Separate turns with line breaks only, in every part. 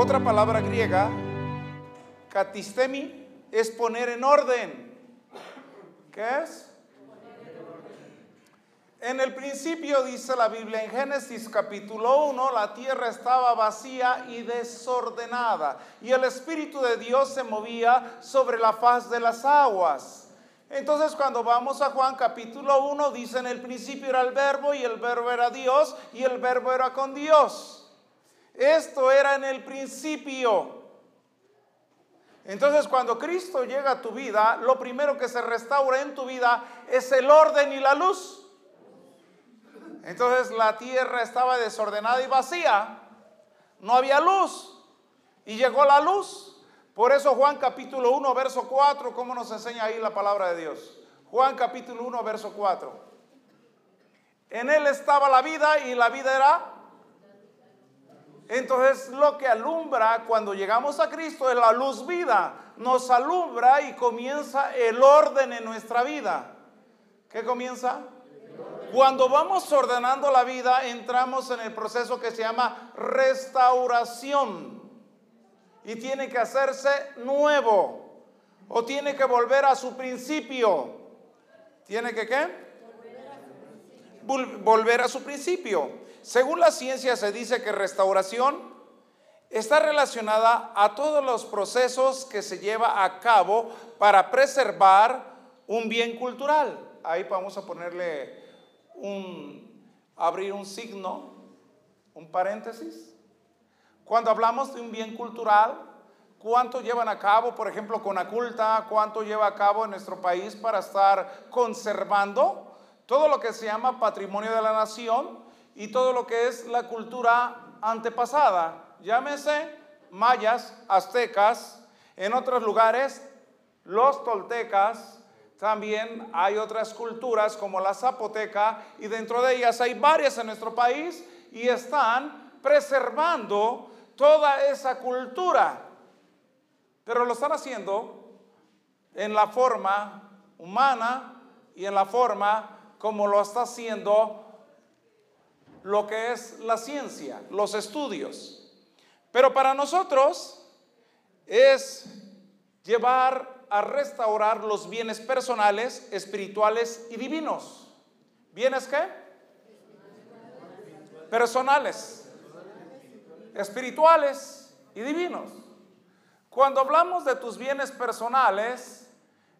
Otra palabra griega, katistemi, es poner en orden. ¿Qué es? En el principio dice la Biblia en Génesis capítulo 1, la tierra estaba vacía y desordenada y el Espíritu de Dios se movía sobre la faz de las aguas. Entonces cuando vamos a Juan capítulo 1 dice en el principio era el verbo y el verbo era Dios y el verbo era con Dios. Esto era en el principio. Entonces cuando Cristo llega a tu vida, lo primero que se restaura en tu vida es el orden y la luz. Entonces la tierra estaba desordenada y vacía. No había luz. Y llegó la luz. Por eso Juan capítulo 1, verso 4, ¿cómo nos enseña ahí la palabra de Dios? Juan capítulo 1, verso 4. En él estaba la vida y la vida era... Entonces lo que alumbra cuando llegamos a Cristo es la luz vida. Nos alumbra y comienza el orden en nuestra vida. ¿Qué comienza? Cuando vamos ordenando la vida, entramos en el proceso que se llama restauración. Y tiene que hacerse nuevo. O tiene que volver a su principio. ¿Tiene que qué? Volver a su principio. Según la ciencia se dice que restauración está relacionada a todos los procesos que se lleva a cabo para preservar un bien cultural. Ahí vamos a ponerle un, abrir un signo, un paréntesis. Cuando hablamos de un bien cultural, ¿cuánto llevan a cabo, por ejemplo, con Aculta? ¿Cuánto lleva a cabo en nuestro país para estar conservando todo lo que se llama patrimonio de la nación y todo lo que es la cultura antepasada? Llámese mayas, aztecas, en otros lugares los toltecas, también hay otras culturas como la zapoteca y dentro de ellas hay varias en nuestro país y están preservando toda esa cultura. Pero lo están haciendo en la forma humana y en la forma como lo está haciendo lo que es la ciencia, los estudios. Pero para nosotros es llevar a restaurar los bienes personales, espirituales y divinos. ¿Bienes qué? Personales, espirituales y divinos. Cuando hablamos de tus bienes personales,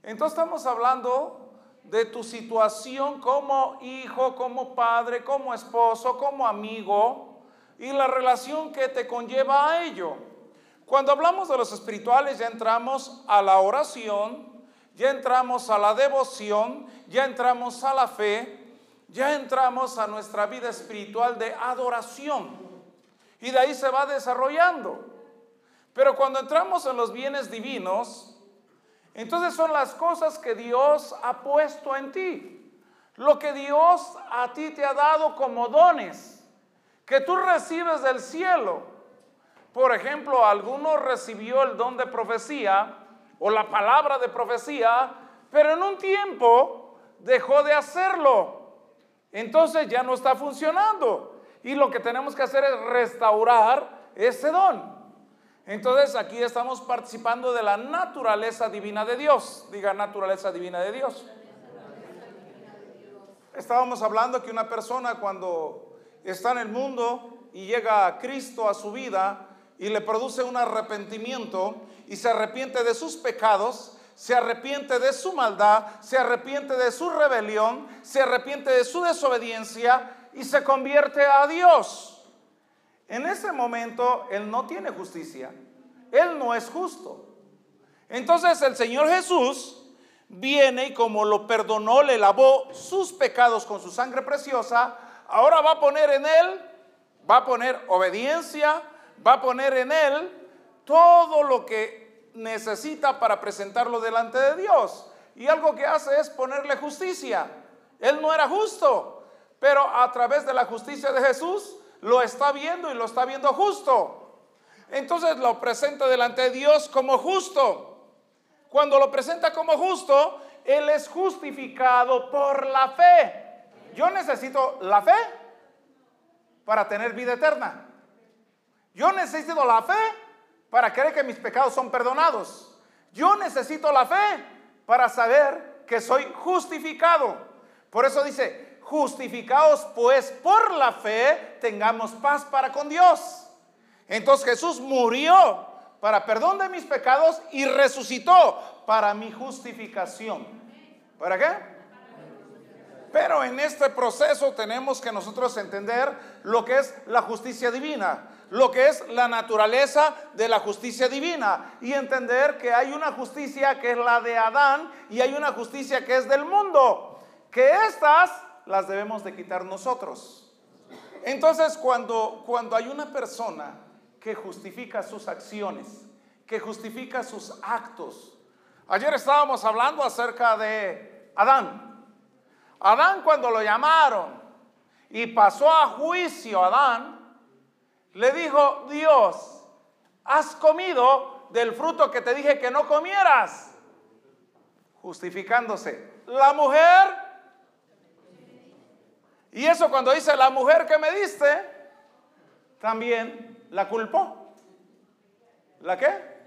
entonces estamos hablando de tu situación como hijo, como padre, como esposo, como amigo y la relación que te conlleva a ello. Cuando hablamos de los espirituales ya entramos a la oración, ya entramos a la devoción, ya entramos a la fe, ya entramos a nuestra vida espiritual de adoración. Y de ahí se va desarrollando. Pero cuando entramos en los bienes divinos, entonces son las cosas que Dios ha puesto en ti. Lo que Dios a ti te ha dado como dones, que tú recibes del cielo. Por ejemplo, alguno recibió el don de profecía o la palabra de profecía, pero en un tiempo dejó de hacerlo. Entonces ya no está funcionando. Y lo que tenemos que hacer es restaurar ese don. Entonces aquí estamos participando de la naturaleza divina de Dios. Diga naturaleza divina de Dios. Estábamos hablando que una persona cuando está en el mundo y llega a Cristo a su vida, y le produce un arrepentimiento y se arrepiente de sus pecados, se arrepiente de su maldad, se arrepiente de su rebelión, se arrepiente de su desobediencia y se convierte a Dios. En ese momento Él no tiene justicia, Él no es justo. Entonces el Señor Jesús viene y como lo perdonó, le lavó sus pecados con su sangre preciosa, ahora va a poner en Él, va a poner obediencia, va a poner en él todo lo que necesita para presentarlo delante de Dios. Y algo que hace es ponerle justicia. Él no era justo, pero a través de la justicia de Jesús lo está viendo y lo está viendo justo. Entonces lo presenta delante de Dios como justo. Cuando lo presenta como justo, Él es justificado por la fe. Yo necesito la fe para tener vida eterna. Yo necesito la fe para creer que mis pecados son perdonados. Yo necesito la fe para saber que soy justificado. Por eso dice, justificados pues por la fe, tengamos paz para con Dios. Entonces Jesús murió para perdón de mis pecados y resucitó para mi justificación. ¿Para qué? Pero en este proceso tenemos que nosotros entender lo que es la justicia divina, lo que es la naturaleza de la justicia divina y entender que hay una justicia que es la de Adán y hay una justicia que es del mundo, que estas las debemos de quitar nosotros. Entonces cuando, cuando hay una persona que justifica sus acciones, que justifica sus actos, ayer estábamos hablando acerca de Adán. Adán cuando lo llamaron y pasó a juicio Adán, le dijo Dios, has comido del fruto que te dije que no comieras, justificándose. La mujer, y eso cuando dice la mujer que me diste, también la culpó. ¿La qué?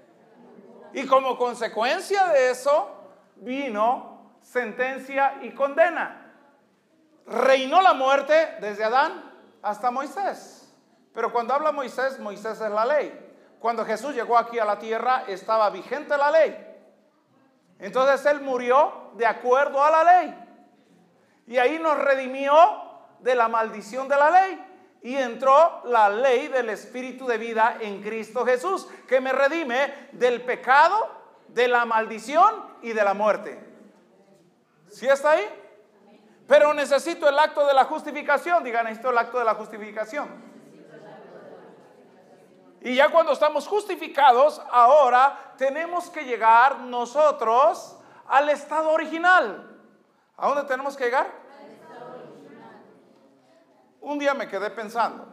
Y como consecuencia de eso vino sentencia y condena reinó la muerte desde Adán hasta Moisés. Pero cuando habla Moisés, Moisés es la ley. Cuando Jesús llegó aquí a la tierra estaba vigente la ley. Entonces Él murió de acuerdo a la ley. Y ahí nos redimió de la maldición de la ley. Y entró la ley del Espíritu de vida en Cristo Jesús, que me redime del pecado, de la maldición y de la muerte. ¿Sí está ahí? Pero necesito el acto de la justificación. Digan, necesito el acto de la justificación. Y ya cuando estamos justificados, ahora tenemos que llegar nosotros al estado original. ¿A dónde tenemos que llegar? Un día me quedé pensando,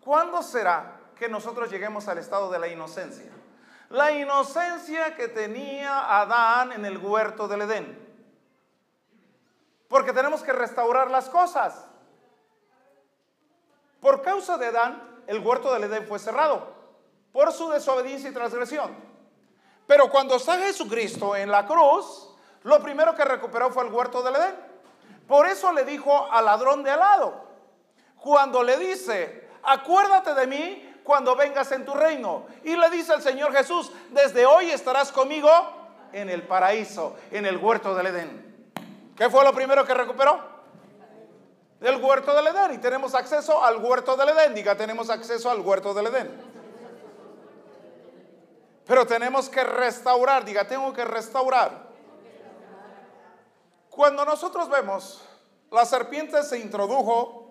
¿cuándo será que nosotros lleguemos al estado de la inocencia? La inocencia que tenía Adán en el huerto del Edén. Porque tenemos que restaurar las cosas. Por causa de Adán, el huerto del Edén fue cerrado por su desobediencia y transgresión. Pero cuando está Jesucristo en la cruz, lo primero que recuperó fue el huerto del Edén. Por eso le dijo al ladrón de al lado, cuando le dice, acuérdate de mí cuando vengas en tu reino. Y le dice el Señor Jesús, desde hoy estarás conmigo en el paraíso, en el huerto del Edén. ¿Qué fue lo primero que recuperó? El huerto del Edén. Y tenemos acceso al huerto del Edén. Diga, tenemos acceso al huerto del Edén. Pero tenemos que restaurar. Diga, tengo que restaurar. Cuando nosotros vemos, la serpiente se introdujo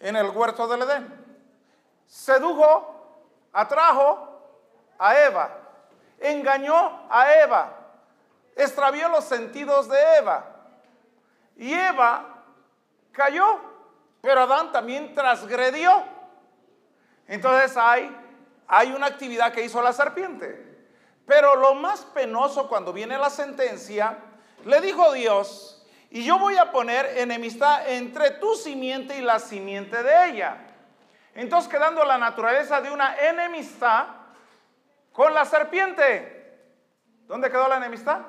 en el huerto del Edén. Sedujo, atrajo a Eva. Engañó a Eva. Extravió los sentidos de Eva y Eva cayó, pero Adán también transgredió. Entonces hay, hay una actividad que hizo la serpiente. Pero lo más penoso cuando viene la sentencia, le dijo Dios, y yo voy a poner enemistad entre tu simiente y la simiente de ella. Entonces quedando la naturaleza de una enemistad con la serpiente. ¿Dónde quedó la enemistad?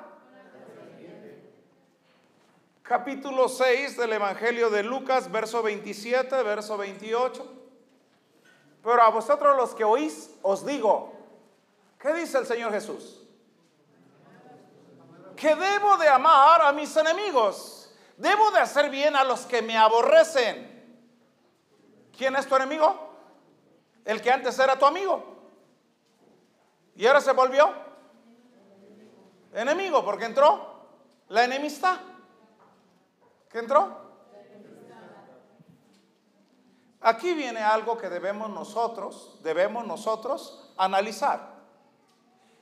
capítulo 6 del Evangelio de Lucas, verso 27, verso 28. Pero a vosotros los que oís, os digo, ¿qué dice el Señor Jesús? Que debo de amar a mis enemigos, debo de hacer bien a los que me aborrecen. ¿Quién es tu enemigo? El que antes era tu amigo. Y ahora se volvió enemigo porque entró la enemistad. ¿Qué entró? Aquí viene algo que debemos nosotros, debemos nosotros analizar.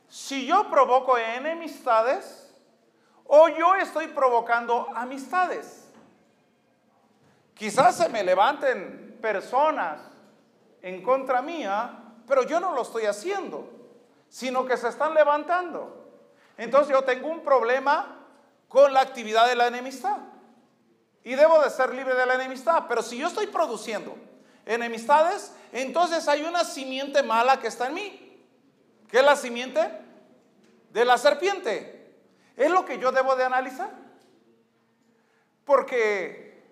Si yo provoco enemistades o yo estoy provocando amistades. Quizás se me levanten personas en contra mía, pero yo no lo estoy haciendo, sino que se están levantando. Entonces yo tengo un problema con la actividad de la enemistad y debo de ser libre de la enemistad. Pero si yo estoy produciendo enemistades, entonces hay una simiente mala que está en mí. ¿Qué es la simiente? De la serpiente. Es lo que yo debo de analizar. Porque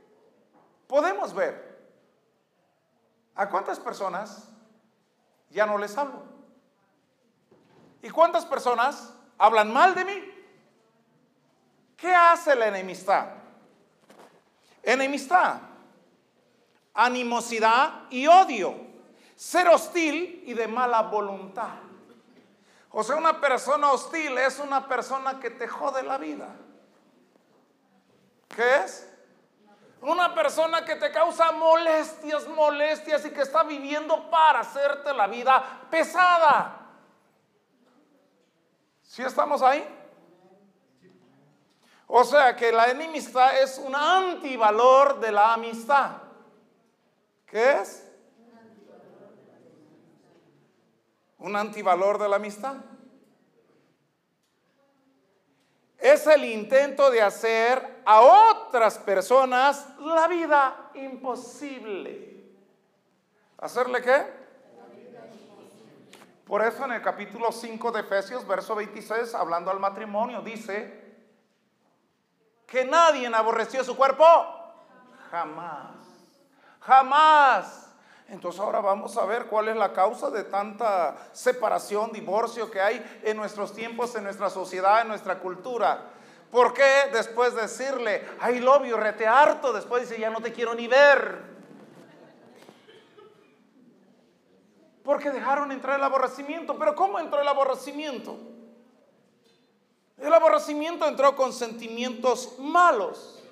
podemos ver a cuántas personas ya no les hablo. ¿Y cuántas personas hablan mal de mí? ¿Qué hace la enemistad? Enemistad, animosidad y odio, ser hostil y de mala voluntad. O sea, una persona hostil es una persona que te jode la vida. ¿Qué es? Una persona que te causa molestias, molestias y que está viviendo para hacerte la vida pesada. ¿Sí estamos ahí? O sea que la enemistad es un antivalor de la amistad. ¿Qué es? Un antivalor de la amistad. Es el intento de hacer a otras personas la vida imposible. ¿Hacerle qué? Por eso en el capítulo 5 de Efesios, verso 26, hablando al matrimonio, dice, que nadie aborreció su cuerpo? Jamás. Jamás. Entonces ahora vamos a ver cuál es la causa de tanta separación, divorcio que hay en nuestros tiempos, en nuestra sociedad, en nuestra cultura. ¿Por qué después decirle, ay, lobio, rete harto, después dice, ya no te quiero ni ver? Porque dejaron entrar el aborrecimiento. Pero ¿cómo entró el aborrecimiento? El aborrecimiento entró con sentimientos malos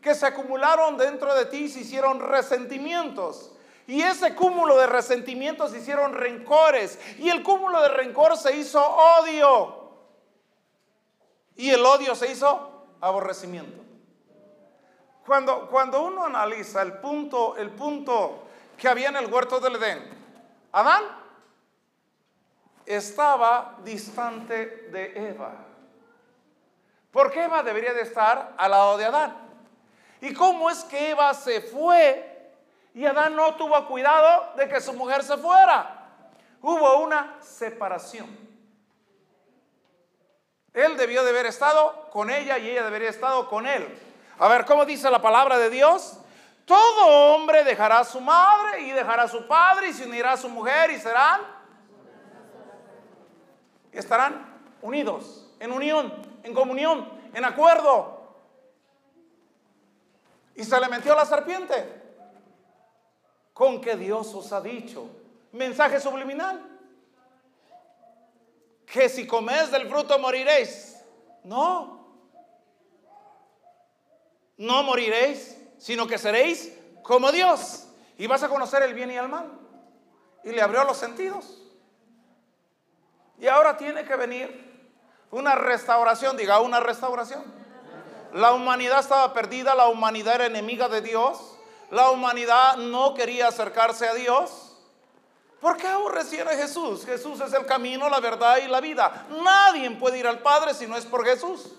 que se acumularon dentro de ti y se hicieron resentimientos. Y ese cúmulo de resentimientos se hicieron rencores. Y el cúmulo de rencor se hizo odio. Y el odio se hizo aborrecimiento. Cuando, cuando uno analiza el punto, el punto que había en el huerto del Edén, Adán estaba distante de Eva. Porque Eva debería de estar al lado de Adán. ¿Y cómo es que Eva se fue y Adán no tuvo cuidado de que su mujer se fuera? Hubo una separación. Él debió de haber estado con ella y ella debería haber estado con él. A ver, ¿cómo dice la palabra de Dios? Todo hombre dejará a su madre y dejará a su padre y se unirá a su mujer y serán estarán unidos en unión en comunión, en acuerdo. Y se le metió la serpiente. Con que Dios os ha dicho. Mensaje subliminal. Que si coméis del fruto moriréis. No. No moriréis, sino que seréis como Dios. Y vas a conocer el bien y el mal. Y le abrió los sentidos. Y ahora tiene que venir una restauración, diga una restauración. La humanidad estaba perdida, la humanidad era enemiga de Dios, la humanidad no quería acercarse a Dios. ¿Por qué aborrecían a Jesús? Jesús es el camino, la verdad y la vida. Nadie puede ir al Padre si no es por Jesús.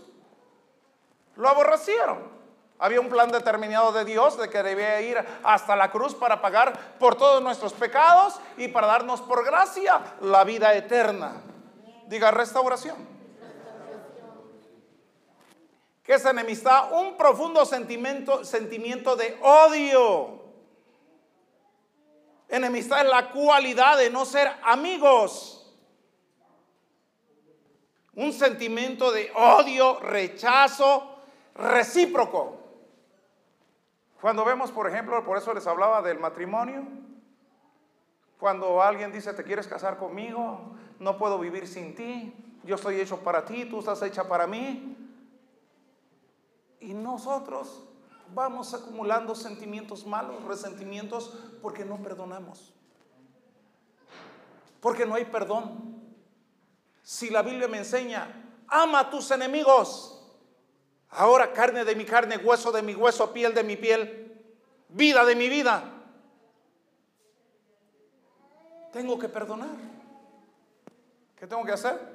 Lo aborrecieron. Había un plan determinado de Dios de que debía ir hasta la cruz para pagar por todos nuestros pecados y para darnos por gracia la vida eterna. Diga restauración. ¿Qué es enemistad? Un profundo sentimiento, sentimiento de odio. Enemistad es la cualidad de no ser amigos. Un sentimiento de odio, rechazo, recíproco. Cuando vemos, por ejemplo, por eso les hablaba del matrimonio, cuando alguien dice, ¿te quieres casar conmigo? No puedo vivir sin ti. Yo estoy hecho para ti, tú estás hecha para mí. Y nosotros vamos acumulando sentimientos malos, resentimientos, porque no perdonamos. Porque no hay perdón. Si la Biblia me enseña, ama a tus enemigos. Ahora carne de mi carne, hueso de mi hueso, piel de mi piel, vida de mi vida. Tengo que perdonar. ¿Qué tengo que hacer?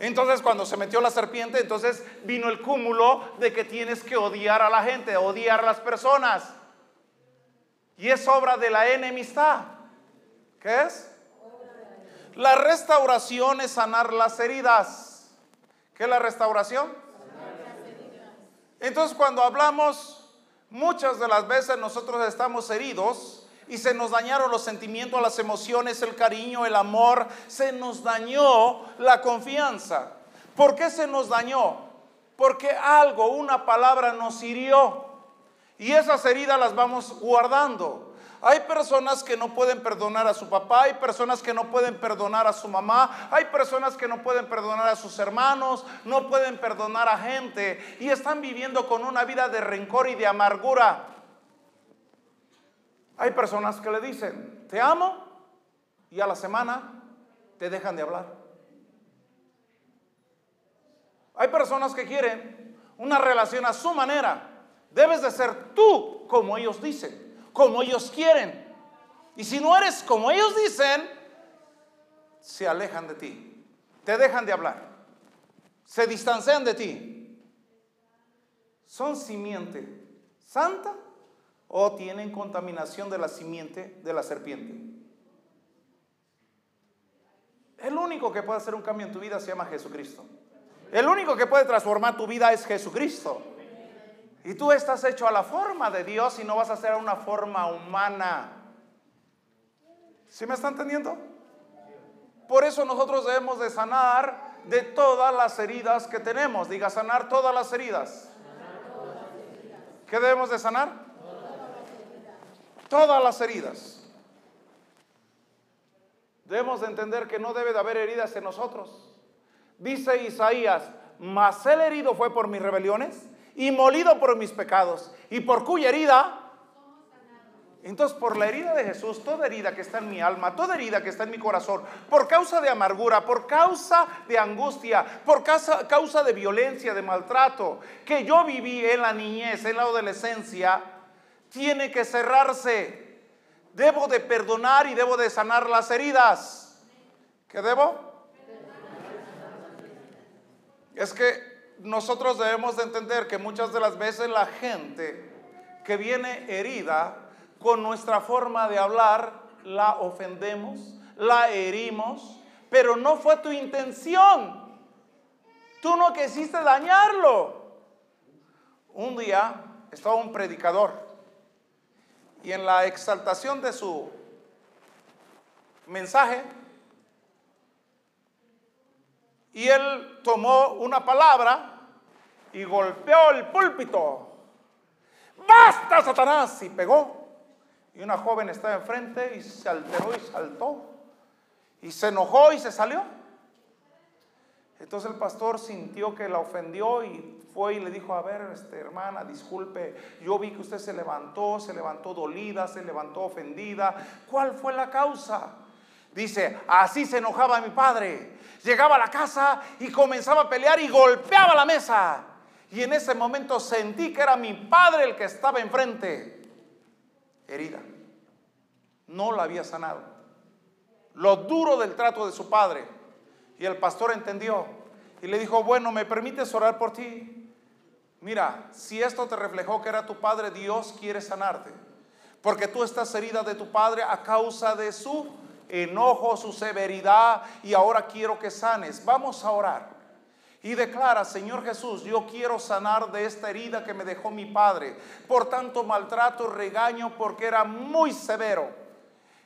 Entonces cuando se metió la serpiente, entonces vino el cúmulo de que tienes que odiar a la gente, odiar a las personas. Y es obra de la enemistad. ¿Qué es? La restauración es sanar las heridas. ¿Qué es la restauración? Entonces cuando hablamos, muchas de las veces nosotros estamos heridos y se nos dañaron los sentimientos, las emociones, el cariño, el amor, se nos dañó la confianza. ¿Por qué se nos dañó? Porque algo, una palabra nos hirió. Y esas heridas las vamos guardando. Hay personas que no pueden perdonar a su papá, hay personas que no pueden perdonar a su mamá, hay personas que no pueden perdonar a sus hermanos, no pueden perdonar a gente y están viviendo con una vida de rencor y de amargura. Hay personas que le dicen, te amo y a la semana te dejan de hablar. Hay personas que quieren una relación a su manera. Debes de ser tú como ellos dicen como ellos quieren. Y si no eres como ellos dicen, se alejan de ti, te dejan de hablar, se distancian de ti. ¿Son simiente santa o tienen contaminación de la simiente de la serpiente? El único que puede hacer un cambio en tu vida se llama Jesucristo. El único que puede transformar tu vida es Jesucristo. Y tú estás hecho a la forma de Dios y no vas a ser a una forma humana. ¿Sí me está entendiendo? Por eso nosotros debemos de sanar de todas las heridas que tenemos. Diga, sanar todas las heridas. ¿Qué debemos de sanar? Todas las heridas. Debemos de entender que no debe de haber heridas en nosotros. Dice Isaías, mas el herido fue por mis rebeliones y molido por mis pecados, y por cuya herida entonces, por la herida de Jesús, toda herida que está en mi alma, toda herida que está en mi corazón, por causa de amargura, por causa de angustia, por causa, causa, de violencia, de maltrato, que yo viví en la niñez, en la adolescencia, tiene que cerrarse. Debo de perdonar y debo de sanar las heridas. ¿Qué debo? Es que nosotros debemos de entender que muchas de las veces la gente que viene herida con nuestra forma de hablar, la ofendemos, la herimos, pero no fue tu intención. Tú no quisiste dañarlo. Un día estaba un predicador y en la exaltación de su mensaje, y él tomó una palabra y golpeó el púlpito. ¡Basta, Satanás! Y pegó. Y una joven estaba enfrente y se alteró y saltó. Y se enojó y se salió. Entonces el pastor sintió que la ofendió y fue y le dijo, a ver, este, hermana, disculpe, yo vi que usted se levantó, se levantó dolida, se levantó ofendida. ¿Cuál fue la causa? Dice, así se enojaba mi padre. Llegaba a la casa y comenzaba a pelear y golpeaba la mesa. Y en ese momento sentí que era mi padre el que estaba enfrente. Herida. No la había sanado. Lo duro del trato de su padre. Y el pastor entendió. Y le dijo, bueno, ¿me permites orar por ti? Mira, si esto te reflejó que era tu padre, Dios quiere sanarte. Porque tú estás herida de tu padre a causa de su enojo, su severidad y ahora quiero que sanes. Vamos a orar. Y declara, Señor Jesús, yo quiero sanar de esta herida que me dejó mi padre. Por tanto, maltrato, regaño, porque era muy severo.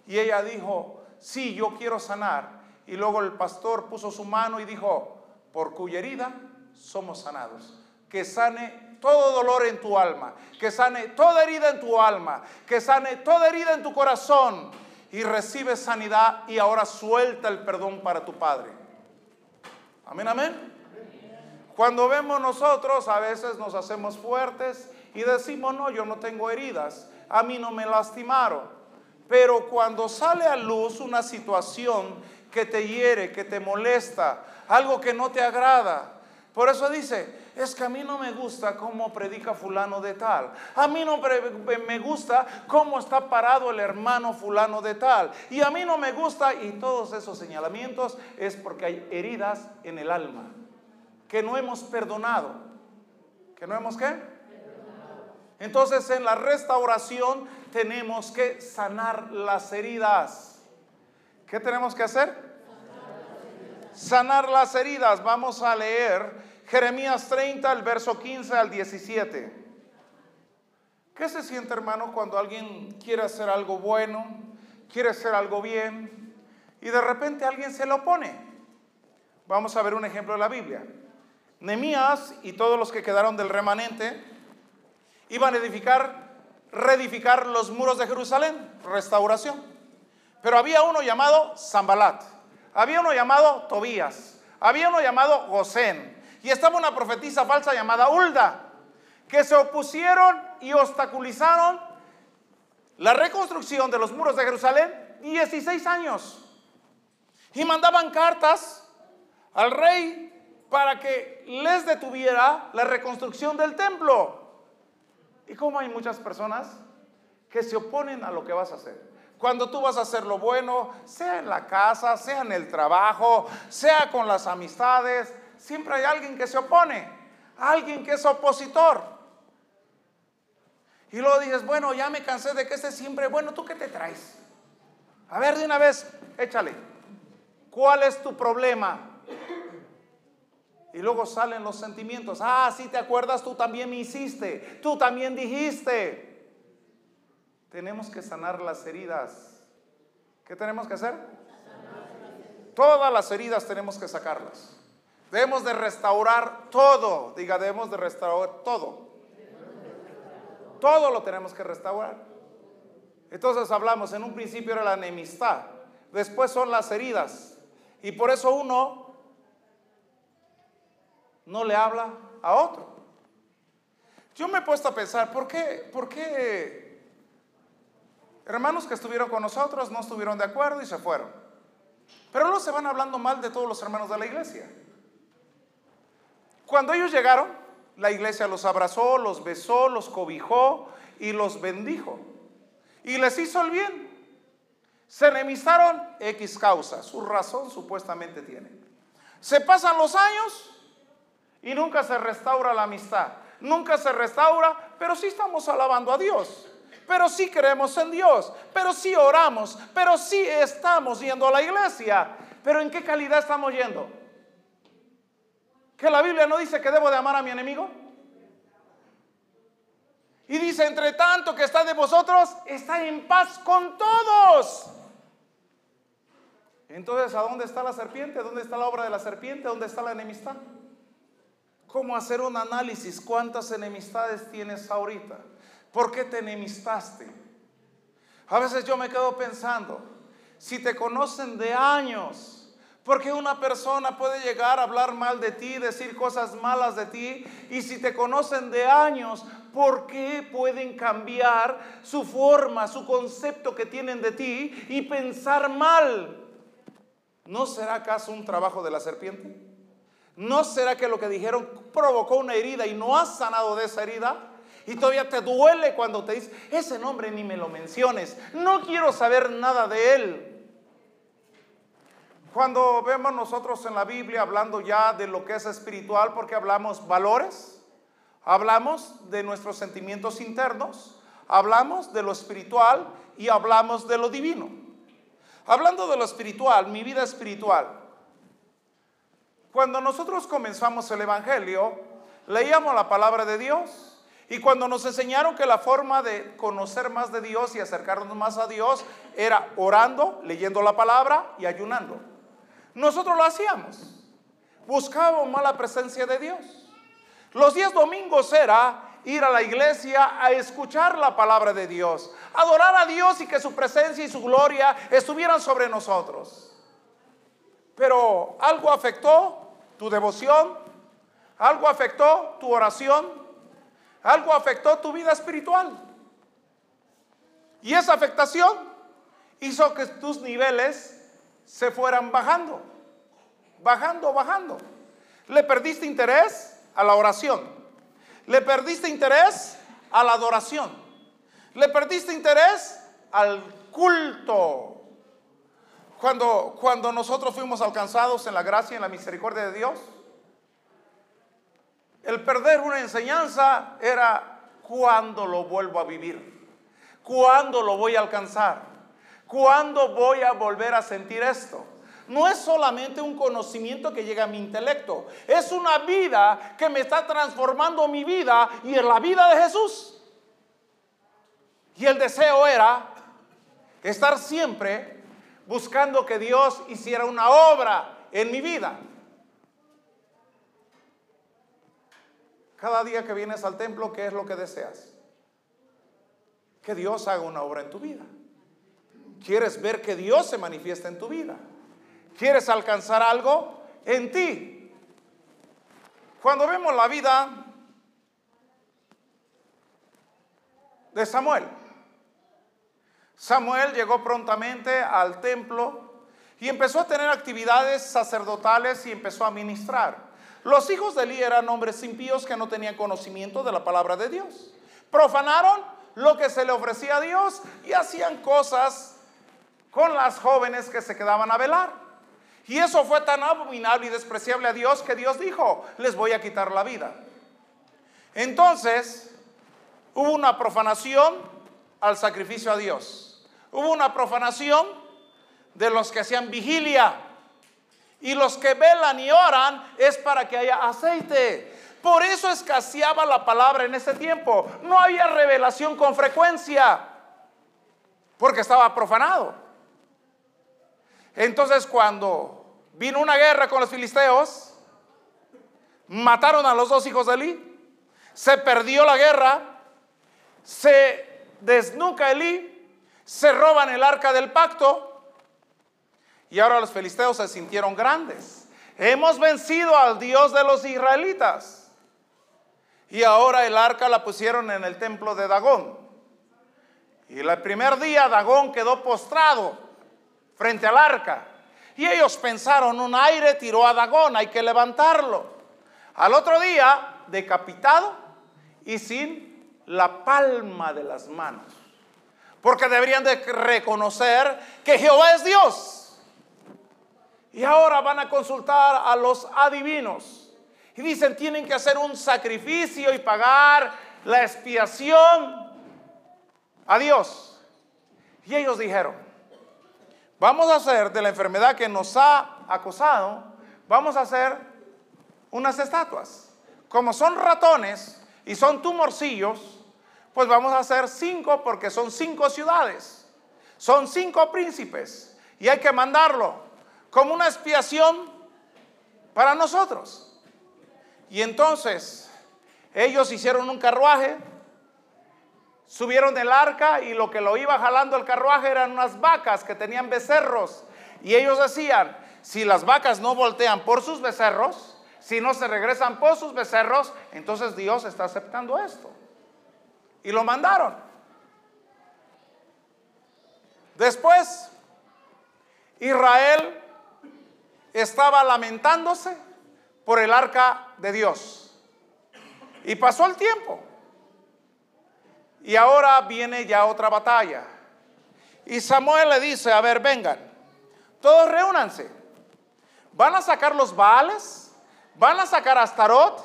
Y ella dijo, sí, yo quiero sanar. Y luego el pastor puso su mano y dijo, por cuya herida somos sanados. Que sane todo dolor en tu alma, que sane toda herida en tu alma, que sane toda herida en tu corazón y recibe sanidad y ahora suelta el perdón para tu Padre. Amén, amén. Cuando vemos nosotros, a veces nos hacemos fuertes y decimos, no, yo no tengo heridas, a mí no me lastimaron. Pero cuando sale a luz una situación que te hiere, que te molesta, algo que no te agrada, por eso dice, es que a mí no me gusta cómo predica fulano de tal. A mí no me gusta cómo está parado el hermano fulano de tal. Y a mí no me gusta, y todos esos señalamientos es porque hay heridas en el alma que no hemos perdonado. ¿Que no hemos qué? Entonces en la restauración tenemos que sanar las heridas. ¿Qué tenemos que hacer? Sanar las heridas. Vamos a leer Jeremías 30, el verso 15 al 17. ¿Qué se siente, hermano, cuando alguien quiere hacer algo bueno, quiere hacer algo bien, y de repente alguien se lo opone? Vamos a ver un ejemplo de la Biblia. Nemías y todos los que quedaron del remanente iban a edificar, reedificar los muros de Jerusalén, restauración. Pero había uno llamado Zambalat, había uno llamado Tobías, había uno llamado Gosén, y estaba una profetisa falsa llamada Hulda, que se opusieron y obstaculizaron la reconstrucción de los muros de Jerusalén 16 años. Y mandaban cartas al rey para que les detuviera la reconstrucción del templo. Y como hay muchas personas que se oponen a lo que vas a hacer. Cuando tú vas a hacer lo bueno, sea en la casa, sea en el trabajo, sea con las amistades, siempre hay alguien que se opone, alguien que es opositor. Y luego dices, bueno, ya me cansé de que esté siempre, bueno, ¿tú qué te traes? A ver, de una vez, échale. ¿Cuál es tu problema? Y luego salen los sentimientos. Ah, si te acuerdas, tú también me hiciste, tú también dijiste. Tenemos que sanar las heridas. ¿Qué tenemos que hacer? Todas las heridas tenemos que sacarlas. Debemos de restaurar todo. Diga, debemos de restaurar todo. Todo lo tenemos que restaurar. Entonces hablamos, en un principio era la enemistad, después son las heridas. Y por eso uno no le habla a otro. Yo me he puesto a pensar, ¿por qué, por qué hermanos que estuvieron con nosotros no estuvieron de acuerdo y se fueron? Pero luego se van hablando mal de todos los hermanos de la iglesia. Cuando ellos llegaron, la iglesia los abrazó, los besó, los cobijó y los bendijo. Y les hizo el bien. Se enemistaron X causa, su razón supuestamente tiene. Se pasan los años y nunca se restaura la amistad. Nunca se restaura, pero sí estamos alabando a Dios. Pero sí creemos en Dios. Pero sí oramos. Pero sí estamos yendo a la iglesia. Pero ¿en qué calidad estamos yendo? Que la Biblia no dice que debo de amar a mi enemigo. Y dice, entre tanto que está de vosotros, está en paz con todos. Entonces, ¿a dónde está la serpiente? ¿Dónde está la obra de la serpiente? ¿Dónde está la enemistad? ¿Cómo hacer un análisis? ¿Cuántas enemistades tienes ahorita? ¿Por qué te enemistaste? A veces yo me quedo pensando, si te conocen de años, porque una persona puede llegar a hablar mal de ti, decir cosas malas de ti, y si te conocen de años, ¿por qué pueden cambiar su forma, su concepto que tienen de ti y pensar mal? ¿No será acaso un trabajo de la serpiente? ¿No será que lo que dijeron provocó una herida y no has sanado de esa herida? Y todavía te duele cuando te dice, ese nombre ni me lo menciones, no quiero saber nada de él. Cuando vemos nosotros en la Biblia hablando ya de lo que es espiritual, porque hablamos valores, hablamos de nuestros sentimientos internos, hablamos de lo espiritual y hablamos de lo divino. Hablando de lo espiritual, mi vida espiritual, cuando nosotros comenzamos el Evangelio, leíamos la palabra de Dios. Y cuando nos enseñaron que la forma de conocer más de Dios y acercarnos más a Dios era orando, leyendo la palabra y ayunando. Nosotros lo hacíamos. Buscábamos más la presencia de Dios. Los días domingos era ir a la iglesia a escuchar la palabra de Dios, adorar a Dios y que su presencia y su gloria estuvieran sobre nosotros. Pero algo afectó tu devoción, algo afectó tu oración, algo afectó tu vida espiritual. Y esa afectación hizo que tus niveles se fueran bajando, bajando, bajando. Le perdiste interés a la oración, le perdiste interés a la adoración, le perdiste interés al culto, cuando, cuando nosotros fuimos alcanzados en la gracia y en la misericordia de Dios, el perder una enseñanza era cuando lo vuelvo a vivir, cuándo lo voy a alcanzar, cuándo voy a volver a sentir esto. no es solamente un conocimiento que llega a mi intelecto, es una vida que me está transformando mi vida y en la vida de Jesús. Y el deseo era estar siempre buscando que Dios hiciera una obra en mi vida. Cada día que vienes al templo, ¿qué es lo que deseas? Que Dios haga una obra en tu vida. ¿Quieres ver que Dios se manifiesta en tu vida? ¿Quieres alcanzar algo en ti? Cuando vemos la vida de Samuel, Samuel llegó prontamente al templo y empezó a tener actividades sacerdotales y empezó a ministrar. Los hijos de Eli eran hombres impíos que no tenían conocimiento de la palabra de Dios. Profanaron lo que se le ofrecía a Dios y hacían cosas con las jóvenes que se quedaban a velar. Y eso fue tan abominable y despreciable a Dios que Dios dijo, les voy a quitar la vida. Entonces, hubo una profanación al sacrificio a Dios. Hubo una profanación de los que hacían vigilia. Y los que velan y oran es para que haya aceite. Por eso escaseaba la palabra en ese tiempo. No había revelación con frecuencia. Porque estaba profanado. Entonces cuando vino una guerra con los filisteos, mataron a los dos hijos de Eli, se perdió la guerra, se desnuca Eli, se roban el arca del pacto y ahora los filisteos se sintieron grandes. Hemos vencido al Dios de los israelitas. Y ahora el arca la pusieron en el templo de Dagón. Y el primer día Dagón quedó postrado frente al arca. Y ellos pensaron, un aire tiró a Dagón, hay que levantarlo. Al otro día, decapitado y sin la palma de las manos. Porque deberían de reconocer que Jehová es Dios. Y ahora van a consultar a los adivinos. Y dicen, tienen que hacer un sacrificio y pagar la expiación a Dios. Y ellos dijeron, Vamos a hacer de la enfermedad que nos ha acosado, vamos a hacer unas estatuas. Como son ratones y son tumorcillos, pues vamos a hacer cinco porque son cinco ciudades. Son cinco príncipes y hay que mandarlo como una expiación para nosotros. Y entonces ellos hicieron un carruaje subieron del arca y lo que lo iba jalando el carruaje eran unas vacas que tenían becerros. Y ellos decían, si las vacas no voltean por sus becerros, si no se regresan por sus becerros, entonces Dios está aceptando esto. Y lo mandaron. Después, Israel estaba lamentándose por el arca de Dios. Y pasó el tiempo. Y ahora viene ya otra batalla. Y Samuel le dice, a ver, vengan, todos reúnanse. Van a sacar los Baales, van a sacar a Astarot,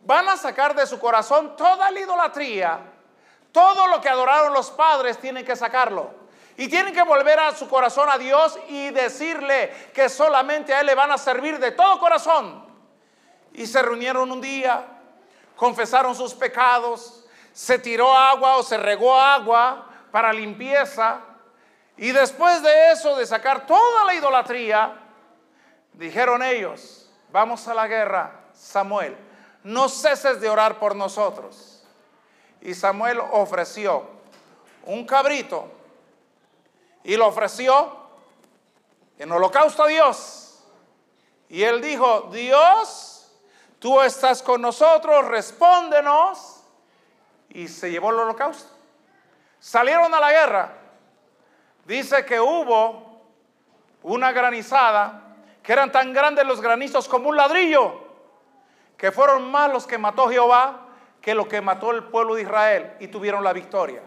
van a sacar de su corazón toda la idolatría. Todo lo que adoraron los padres tienen que sacarlo. Y tienen que volver a su corazón a Dios y decirle que solamente a Él le van a servir de todo corazón. Y se reunieron un día, confesaron sus pecados, se tiró agua o se regó agua para limpieza. Y después de eso, de sacar toda la idolatría, dijeron ellos, vamos a la guerra, Samuel, no ceses de orar por nosotros. Y Samuel ofreció un cabrito y lo ofreció en holocausto a Dios. Y él dijo, Dios, tú estás con nosotros, respóndenos y se llevó el holocausto. Salieron a la guerra. Dice que hubo una granizada, que eran tan grandes los granizos como un ladrillo, que fueron más los que mató Jehová que lo que mató el pueblo de Israel y tuvieron la victoria.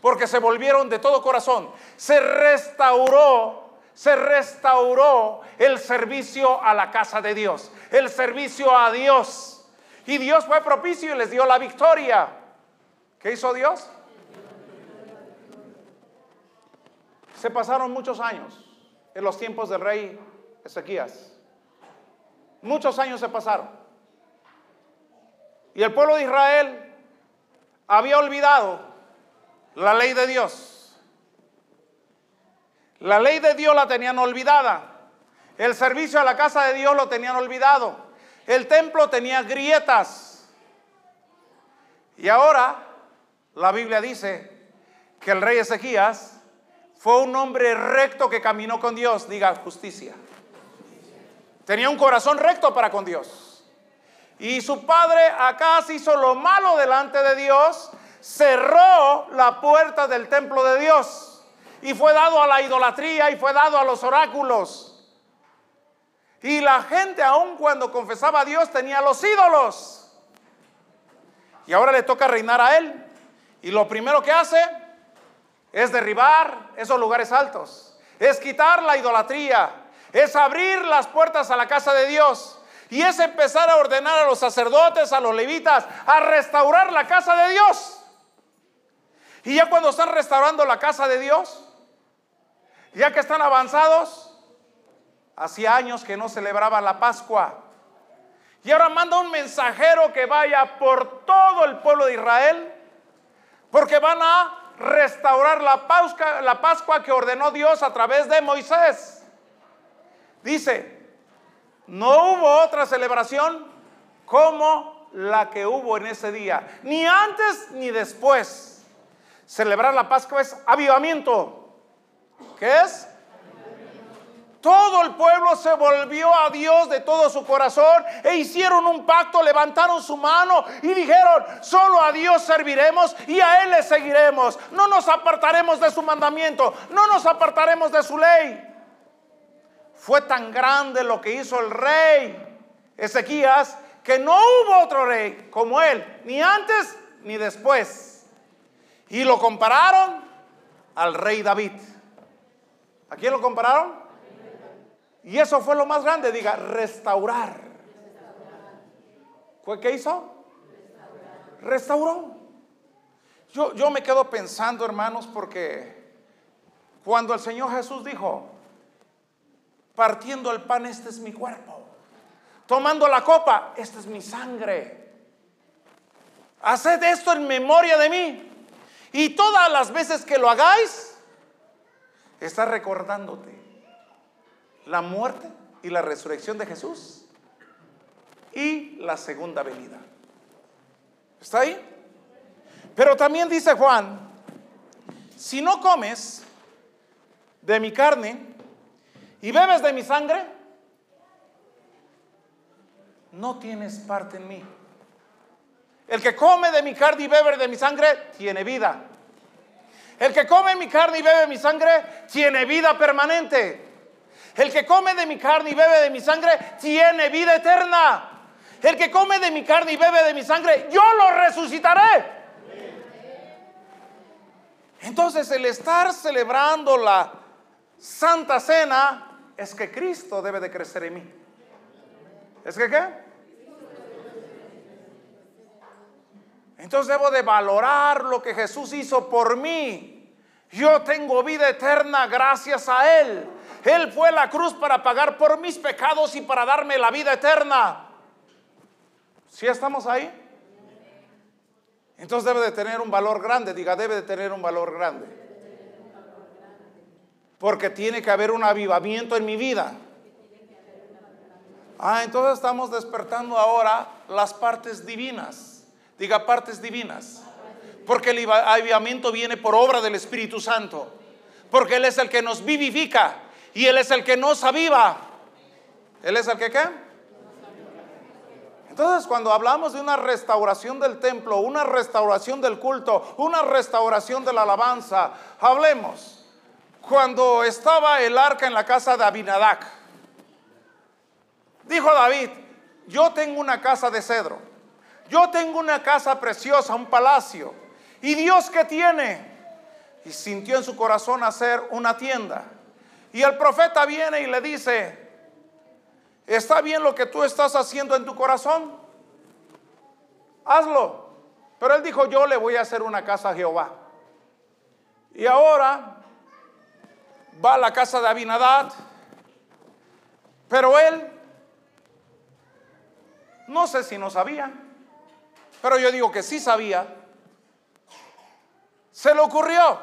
Porque se volvieron de todo corazón. Se restauró, se restauró el servicio a la casa de Dios, el servicio a Dios. Y Dios fue propicio y les dio la victoria. ¿Qué hizo Dios? Se pasaron muchos años en los tiempos del rey Ezequías. Muchos años se pasaron. Y el pueblo de Israel había olvidado la ley de Dios. La ley de Dios la tenían olvidada. El servicio a la casa de Dios lo tenían olvidado. El templo tenía grietas. Y ahora la Biblia dice que el rey Ezequías fue un hombre recto que caminó con Dios. Diga justicia. Tenía un corazón recto para con Dios. Y su padre acá hizo lo malo delante de Dios, cerró la puerta del templo de Dios y fue dado a la idolatría y fue dado a los oráculos. Y la gente, aun cuando confesaba a Dios, tenía los ídolos. Y ahora le toca reinar a él. Y lo primero que hace es derribar esos lugares altos. Es quitar la idolatría. Es abrir las puertas a la casa de Dios. Y es empezar a ordenar a los sacerdotes, a los levitas, a restaurar la casa de Dios. Y ya cuando están restaurando la casa de Dios, ya que están avanzados, Hacía años que no celebraba la Pascua. Y ahora manda un mensajero que vaya por todo el pueblo de Israel, porque van a restaurar la Pascua, la Pascua que ordenó Dios a través de Moisés. Dice, no hubo otra celebración como la que hubo en ese día, ni antes ni después. Celebrar la Pascua es avivamiento. ¿Qué es? Todo el pueblo se volvió a Dios de todo su corazón e hicieron un pacto, levantaron su mano y dijeron, solo a Dios serviremos y a Él le seguiremos. No nos apartaremos de su mandamiento, no nos apartaremos de su ley. Fue tan grande lo que hizo el rey Ezequías que no hubo otro rey como él, ni antes ni después. Y lo compararon al rey David. ¿A quién lo compararon? Y eso fue lo más grande, diga, restaurar. ¿Fue qué hizo? Restauró. Yo, yo me quedo pensando, hermanos, porque cuando el Señor Jesús dijo, partiendo el pan, este es mi cuerpo. Tomando la copa, esta es mi sangre. Haced esto en memoria de mí. Y todas las veces que lo hagáis, está recordándote la muerte y la resurrección de Jesús y la segunda venida. ¿Está ahí? Pero también dice Juan, si no comes de mi carne y bebes de mi sangre, no tienes parte en mí. El que come de mi carne y bebe de mi sangre, tiene vida. El que come mi carne y bebe mi sangre, tiene vida permanente. El que come de mi carne y bebe de mi sangre tiene vida eterna. El que come de mi carne y bebe de mi sangre, yo lo resucitaré. Entonces el estar celebrando la Santa Cena es que Cristo debe de crecer en mí. ¿Es que qué? Entonces debo de valorar lo que Jesús hizo por mí. Yo tengo vida eterna gracias a Él. Él fue a la cruz para pagar por mis pecados y para darme la vida eterna. ¿Sí estamos ahí? Entonces debe de tener un valor grande, diga, debe de tener un valor grande. Porque tiene que haber un avivamiento en mi vida. Ah, entonces estamos despertando ahora las partes divinas. Diga partes divinas. Porque el avivamiento viene por obra del Espíritu Santo. Porque Él es el que nos vivifica. Y Él es el que nos aviva. ¿Él es el que qué? Entonces, cuando hablamos de una restauración del templo, una restauración del culto, una restauración de la alabanza, hablemos. Cuando estaba el arca en la casa de Abinadac, dijo David, yo tengo una casa de cedro, yo tengo una casa preciosa, un palacio, y Dios que tiene, y sintió en su corazón hacer una tienda. Y el profeta viene y le dice, ¿está bien lo que tú estás haciendo en tu corazón? Hazlo. Pero él dijo, yo le voy a hacer una casa a Jehová. Y ahora va a la casa de Abinadad Pero él, no sé si no sabía, pero yo digo que sí sabía. Se le ocurrió.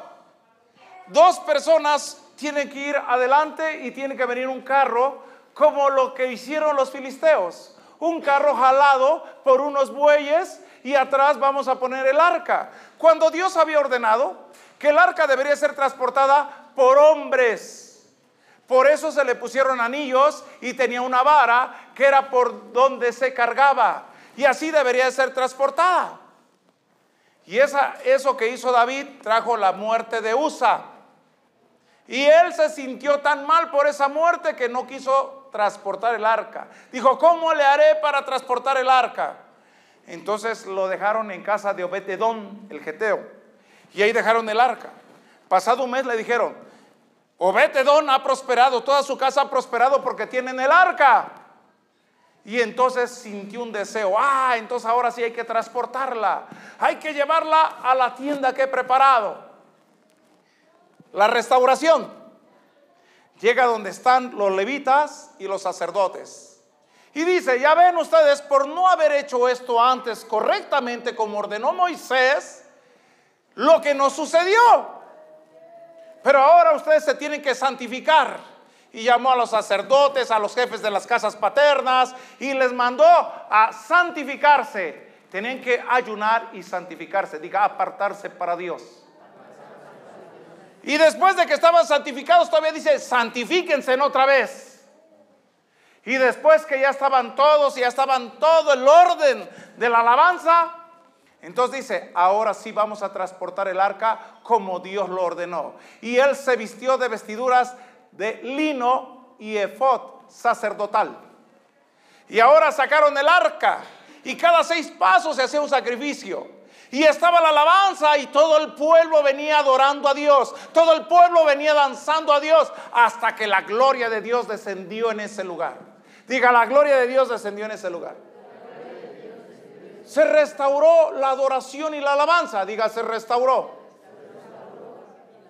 Dos personas tienen que ir adelante y tiene que venir un carro como lo que hicieron los filisteos. Un carro jalado por unos bueyes y atrás vamos a poner el arca. Cuando Dios había ordenado que el arca debería ser transportada por hombres. Por eso se le pusieron anillos y tenía una vara que era por donde se cargaba. Y así debería ser transportada. Y esa, eso que hizo David trajo la muerte de Usa. Y él se sintió tan mal por esa muerte que no quiso transportar el arca. Dijo, ¿cómo le haré para transportar el arca? Entonces lo dejaron en casa de Obededón, el geteo. Y ahí dejaron el arca. Pasado un mes le dijeron, Obededón ha prosperado, toda su casa ha prosperado porque tienen el arca. Y entonces sintió un deseo, ah, entonces ahora sí hay que transportarla, hay que llevarla a la tienda que he preparado. La restauración llega donde están los levitas y los sacerdotes. Y dice, ya ven ustedes, por no haber hecho esto antes correctamente como ordenó Moisés, lo que nos sucedió. Pero ahora ustedes se tienen que santificar. Y llamó a los sacerdotes, a los jefes de las casas paternas y les mandó a santificarse. Tenían que ayunar y santificarse, diga apartarse para Dios. Y después de que estaban santificados, todavía dice, santifíquense otra vez. Y después que ya estaban todos, y ya estaban todo el orden de la alabanza, entonces dice, ahora sí vamos a transportar el arca como Dios lo ordenó. Y él se vistió de vestiduras de lino y efod sacerdotal. Y ahora sacaron el arca y cada seis pasos se hacía un sacrificio. Y estaba la alabanza y todo el pueblo venía adorando a Dios. Todo el pueblo venía danzando a Dios hasta que la gloria de Dios descendió en ese lugar. Diga, la gloria de Dios descendió en ese lugar se restauró la adoración y la alabanza. Diga, se restauró.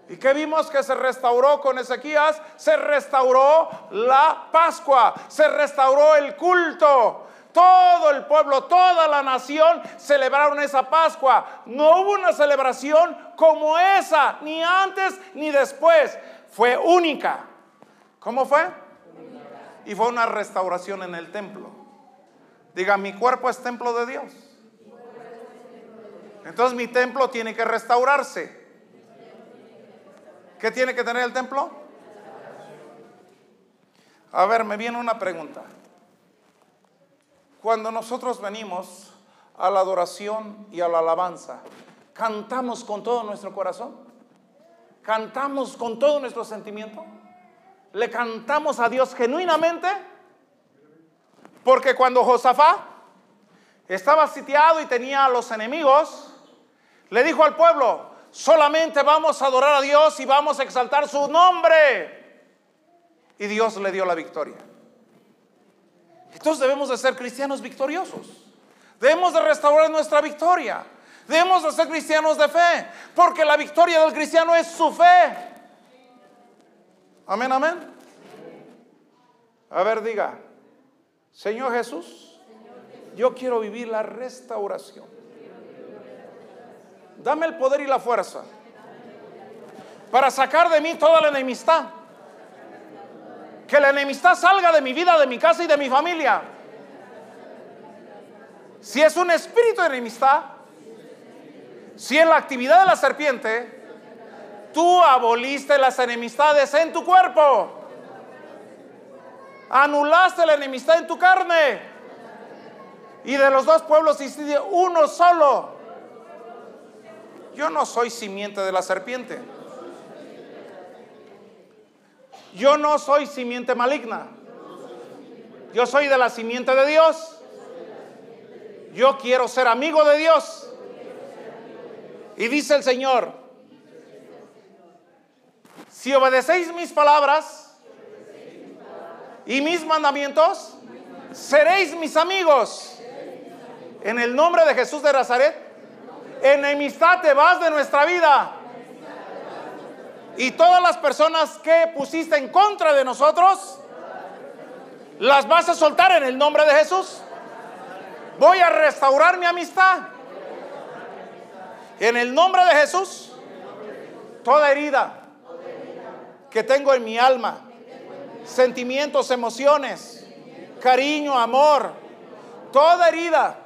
¿Y qué vimos que se restauró con Ezequías? Se restauró la Pascua, se restauró el culto. Todo el pueblo, toda la nación celebraron esa Pascua. No hubo una celebración como esa, ni antes ni después. Fue única. ¿Cómo fue? Y fue una restauración en el templo. Diga, mi cuerpo es templo de Dios. Entonces mi templo tiene que restaurarse. ¿Qué tiene que tener el templo? A ver, me viene una pregunta. Cuando nosotros venimos a la adoración y a la alabanza, ¿cantamos con todo nuestro corazón? ¿Cantamos con todo nuestro sentimiento? ¿Le cantamos a Dios genuinamente? Porque cuando Josafá estaba sitiado y tenía a los enemigos, le dijo al pueblo, solamente vamos a adorar a Dios y vamos a exaltar su nombre. Y Dios le dio la victoria. Entonces debemos de ser cristianos victoriosos. Debemos de restaurar nuestra victoria. Debemos de ser cristianos de fe. Porque la victoria del cristiano es su fe. Amén, amén. A ver, diga, Señor Jesús, yo quiero vivir la restauración. Dame el poder y la fuerza para sacar de mí toda la enemistad. Que la enemistad salga de mi vida, de mi casa y de mi familia. Si es un espíritu de enemistad, si en la actividad de la serpiente, tú aboliste las enemistades en tu cuerpo, anulaste la enemistad en tu carne, y de los dos pueblos hiciste uno solo. Yo no soy simiente de la serpiente. Yo no soy simiente maligna. Yo soy de la simiente de Dios. Yo quiero ser amigo de Dios. Y dice el Señor, si obedecéis mis palabras y mis mandamientos, seréis mis amigos. En el nombre de Jesús de Nazaret, enemistad te vas de nuestra vida. Y todas las personas que pusiste en contra de nosotros, ¿Las vas a soltar en el nombre de Jesús? Voy a restaurar mi amistad. En el nombre de Jesús, toda herida que tengo en mi alma, sentimientos, emociones, cariño, amor, toda herida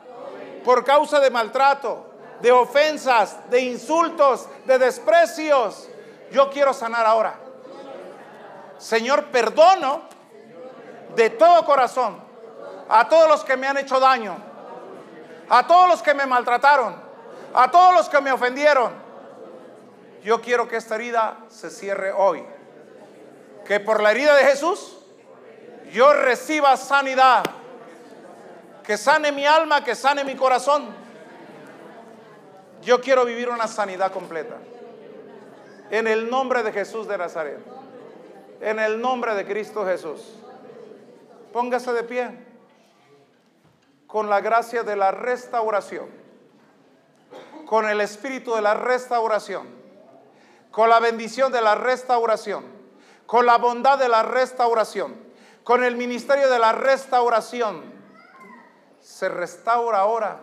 por causa de maltrato, de ofensas, de insultos, de desprecios, yo quiero sanar ahora. Señor, perdono de todo corazón a todos los que me han hecho daño, a todos los que me maltrataron, a todos los que me ofendieron. Yo quiero que esta herida se cierre hoy. Que por la herida de Jesús yo reciba sanidad. Que sane mi alma, que sane mi corazón. Yo quiero vivir una sanidad completa. En el nombre de Jesús de Nazaret. En el nombre de Cristo Jesús. Póngase de pie con la gracia de la restauración, con el espíritu de la restauración, con la bendición de la restauración, con la bondad de la restauración, con el ministerio de la restauración. Se restaura ahora,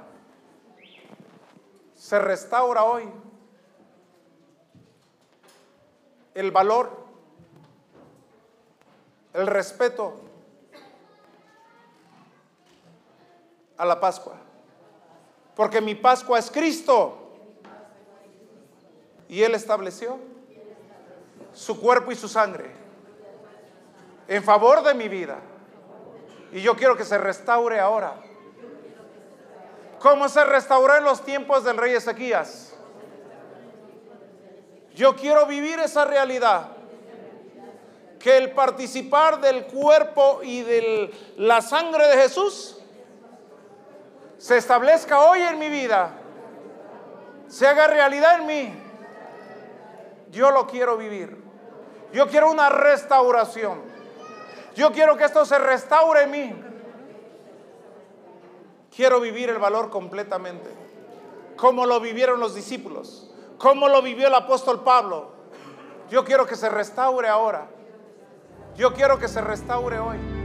se restaura hoy el valor, el respeto, a la Pascua. Porque mi Pascua es Cristo. Y Él estableció su cuerpo y su sangre en favor de mi vida. Y yo quiero que se restaure ahora. Como se restauró en los tiempos del rey Ezequías. Yo quiero vivir esa realidad. Que el participar del cuerpo y de la sangre de Jesús se establezca hoy en mi vida, se haga realidad en mí. Yo lo quiero vivir. Yo quiero una restauración. Yo quiero que esto se restaure en mí. Quiero vivir el valor completamente. Como lo vivieron los discípulos. Como lo vivió el apóstol Pablo. Yo quiero que se restaure ahora. Yo quiero que se restaure hoy.